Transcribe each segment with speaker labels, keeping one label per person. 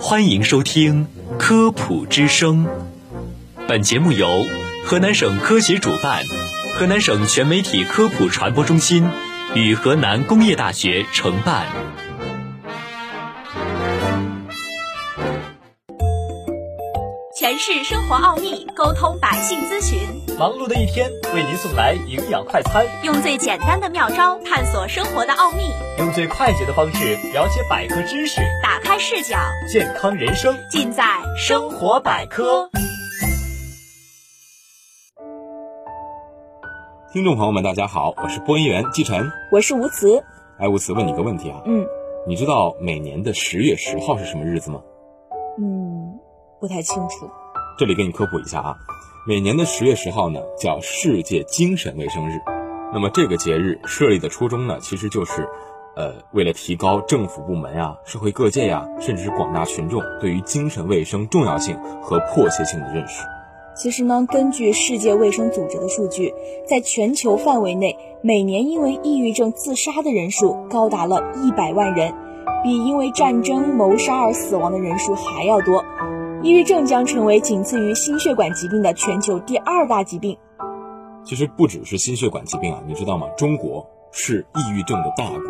Speaker 1: 欢迎收听《科普之声》，本节目由河南省科协主办，河南省全媒体科普传播中心与河南工业大学承办。
Speaker 2: 诠释生活奥秘，沟通百姓咨询。
Speaker 1: 忙碌的一天，为您送来营养快餐，
Speaker 2: 用最简单的妙招探索生活的奥秘，
Speaker 1: 用最快捷的方式了解百科知识，
Speaker 2: 打开视角，
Speaker 1: 健康人生。
Speaker 2: 尽在生活百科。
Speaker 3: 听众朋友们，大家好，我是播音员季晨，
Speaker 4: 我是吴慈。
Speaker 3: 哎，吴慈问你个问题啊，
Speaker 4: 嗯。
Speaker 3: 你知道每年的十月十号是什么日子吗？
Speaker 4: 嗯，不太清楚。
Speaker 3: 这里给你科普一下啊，每年的十月十号呢叫世界精神卫生日。那么这个节日设立的初衷呢，其实就是，呃，为了提高政府部门呀、社会各界呀，甚至是广大群众对于精神卫生重要性和迫切性的认识。
Speaker 4: 其实呢，根据世界卫生组织的数据，在全球范围内，每年因为抑郁症自杀的人数高达了一百万人，比因为战争谋杀而死亡的人数还要多。抑郁症将成为仅次于心血管疾病的全球第二大疾病。
Speaker 3: 其实不只是心血管疾病啊，你知道吗？中国是抑郁症的大国。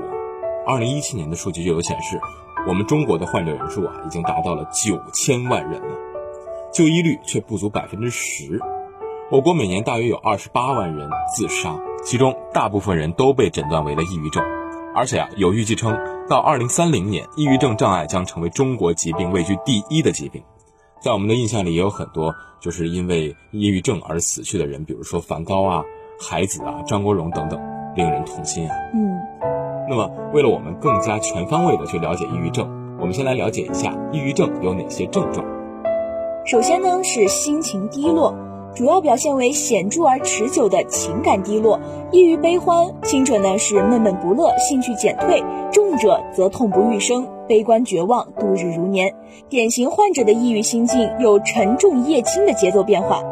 Speaker 3: 二零一七年的数据就有显示，我们中国的患者人数啊，已经达到了九千万人了，就医率却不足百分之十。我国每年大约有二十八万人自杀，其中大部分人都被诊断为了抑郁症。而且啊，有预计称，到二零三零年，抑郁症障碍将成为中国疾病位居第一的疾病。在我们的印象里，也有很多就是因为抑郁症而死去的人，比如说梵高啊、海子啊、张国荣等等，令人痛心啊。
Speaker 4: 嗯，
Speaker 3: 那么，为了我们更加全方位的去了解抑郁症，我们先来了解一下抑郁症有哪些症状。
Speaker 4: 首先呢是心情低落，主要表现为显著而持久的情感低落，抑郁悲欢，轻者呢是闷闷不乐，兴趣减退，重者则痛不欲生，悲观绝望，度日如年。典型患者的抑郁心境有沉重夜轻的节奏变化，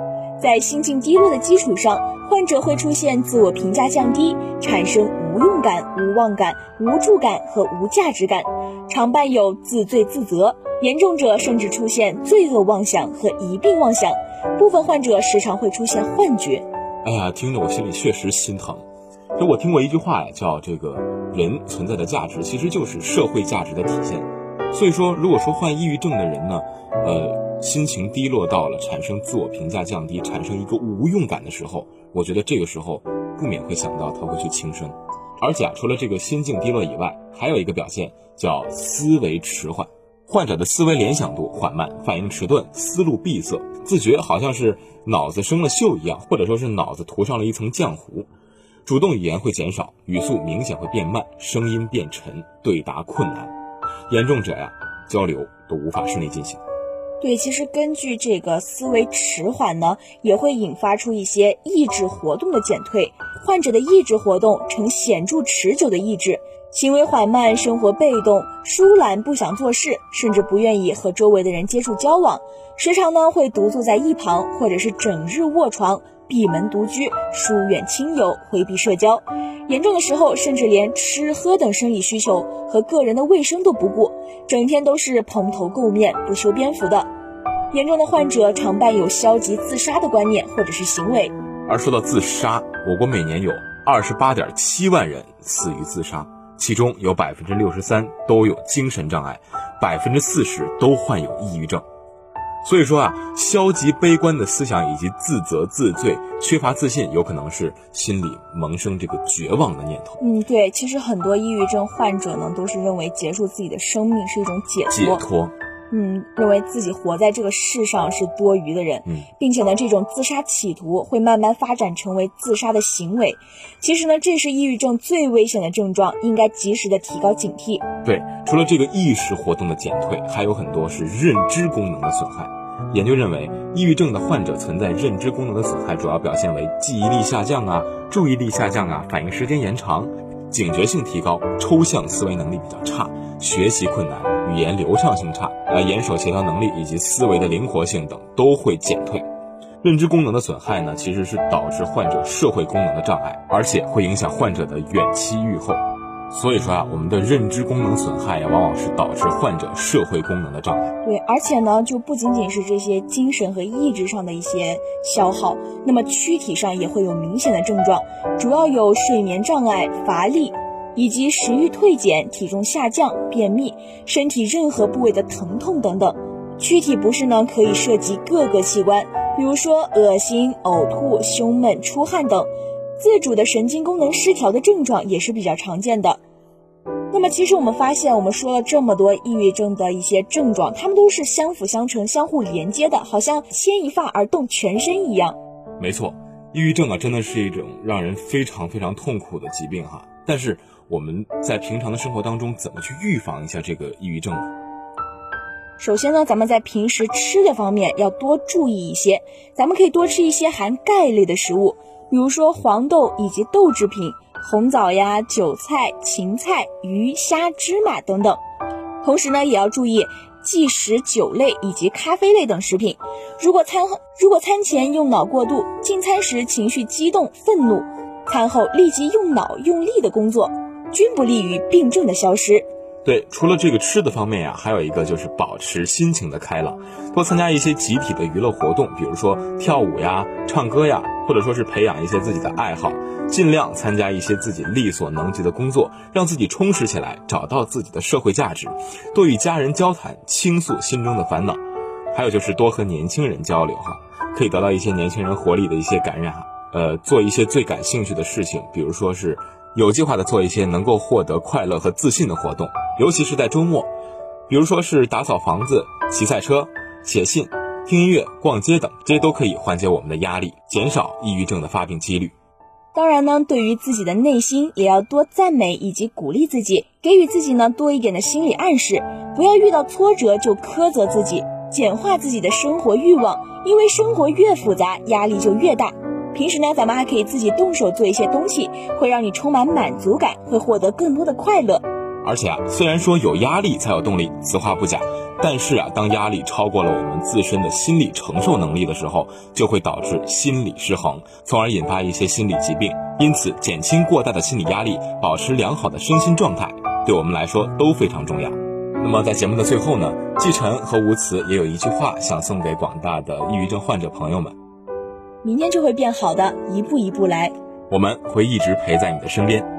Speaker 4: 在心境低落的基础上，患者会出现自我评价降低，产生无用感、无望感、无助感和无价值感，常伴有自罪自责。严重者甚至出现罪恶妄想和疑病妄想，部分患者时常会出现幻觉。
Speaker 3: 哎呀，听着我心里确实心疼。就我听过一句话呀，叫这个人存在的价值其实就是社会价值的体现。所以说，如果说患抑郁症的人呢，呃，心情低落到了产生自我评价降低，产生一个无用感的时候，我觉得这个时候不免会想到他会去轻生。而且啊，除了这个心境低落以外，还有一个表现叫思维迟缓。患者的思维联想度缓慢，反应迟钝，思路闭塞，自觉好像是脑子生了锈一样，或者说是脑子涂上了一层浆糊。主动语言会减少，语速明显会变慢，声音变沉，对答困难。严重者呀，交流都无法顺利进行。
Speaker 4: 对，其实根据这个思维迟缓呢，也会引发出一些意志活动的减退，患者的意志活动呈显著持久的抑制。行为缓慢，生活被动、疏懒，不想做事，甚至不愿意和周围的人接触交往，时常呢会独坐在一旁，或者是整日卧床、闭门独居、疏远亲友、回避社交。严重的时候，甚至连吃喝等生理需求和个人的卫生都不顾，整天都是蓬头垢面、不修边幅的。严重的患者常伴有消极自杀的观念或者是行为。
Speaker 3: 而说到自杀，我国每年有二十八点七万人死于自杀。其中有百分之六十三都有精神障碍，百分之四十都患有抑郁症。所以说啊，消极悲观的思想以及自责自罪、缺乏自信，有可能是心里萌生这个绝望的念头。
Speaker 4: 嗯，对，其实很多抑郁症患者呢，都是认为结束自己的生命是一种解脱。
Speaker 3: 解脱。
Speaker 4: 嗯，认为自己活在这个世上是多余的人，
Speaker 3: 嗯，
Speaker 4: 并且呢，这种自杀企图会慢慢发展成为自杀的行为。其实呢，这是抑郁症最危险的症状，应该及时的提高警惕。
Speaker 3: 对，除了这个意识活动的减退，还有很多是认知功能的损害。研究认为，抑郁症的患者存在认知功能的损害，主要表现为记忆力下降啊、注意力下降啊、反应时间延长、警觉性提高、抽象思维能力比较差、学习困难。语言流畅性差，呃，眼手协调能力以及思维的灵活性等都会减退。认知功能的损害呢，其实是导致患者社会功能的障碍，而且会影响患者的远期预后。所以说啊，我们的认知功能损害呀，往往是导致患者社会功能的障碍。
Speaker 4: 对，而且呢，就不仅仅是这些精神和意志上的一些消耗，那么躯体上也会有明显的症状，主要有睡眠障碍、乏力，以及食欲退减、体重下降、便秘、身体任何部位的疼痛等等。躯体不适呢，可以涉及各个器官，比如说恶心、呕吐、胸闷、出汗等。自主的神经功能失调的症状也是比较常见的。那么，其实我们发现，我们说了这么多抑郁症的一些症状，它们都是相辅相成、相互连接的，好像牵一发而动全身一样。
Speaker 3: 没错，抑郁症啊，真的是一种让人非常非常痛苦的疾病哈。但是我们在平常的生活当中，怎么去预防一下这个抑郁症呢？
Speaker 4: 首先呢，咱们在平时吃的方面要多注意一些，咱们可以多吃一些含钙类的食物，比如说黄豆以及豆制品。红枣呀、韭菜、芹菜、鱼虾、芝麻等等，同时呢，也要注意忌食酒类以及咖啡类等食品。如果餐后如果餐前用脑过度，进餐时情绪激动、愤怒，餐后立即用脑用力的工作，均不利于病症的消失。
Speaker 3: 对，除了这个吃的方面呀，还有一个就是保持心情的开朗，多参加一些集体的娱乐活动，比如说跳舞呀、唱歌呀，或者说是培养一些自己的爱好，尽量参加一些自己力所能及的工作，让自己充实起来，找到自己的社会价值，多与家人交谈，倾诉心中的烦恼，还有就是多和年轻人交流哈，可以得到一些年轻人活力的一些感染哈，呃，做一些最感兴趣的事情，比如说是。有计划的做一些能够获得快乐和自信的活动，尤其是在周末，比如说是打扫房子、骑赛车、写信、听音乐、逛街等，这些都可以缓解我们的压力，减少抑郁症的发病几率。
Speaker 4: 当然呢，对于自己的内心也要多赞美以及鼓励自己，给予自己呢多一点的心理暗示，不要遇到挫折就苛责自己，简化自己的生活欲望，因为生活越复杂，压力就越大。平时呢，咱们还可以自己动手做一些东西，会让你充满满足感，会获得更多的快乐。
Speaker 3: 而且啊，虽然说有压力才有动力，此话不假，但是啊，当压力超过了我们自身的心理承受能力的时候，就会导致心理失衡，从而引发一些心理疾病。因此，减轻过大的心理压力，保持良好的身心状态，对我们来说都非常重要。那么在节目的最后呢，季晨和吴慈也有一句话想送给广大的抑郁症患者朋友们。
Speaker 4: 明天就会变好的，一步一步来。
Speaker 3: 我们会一直陪在你的身边。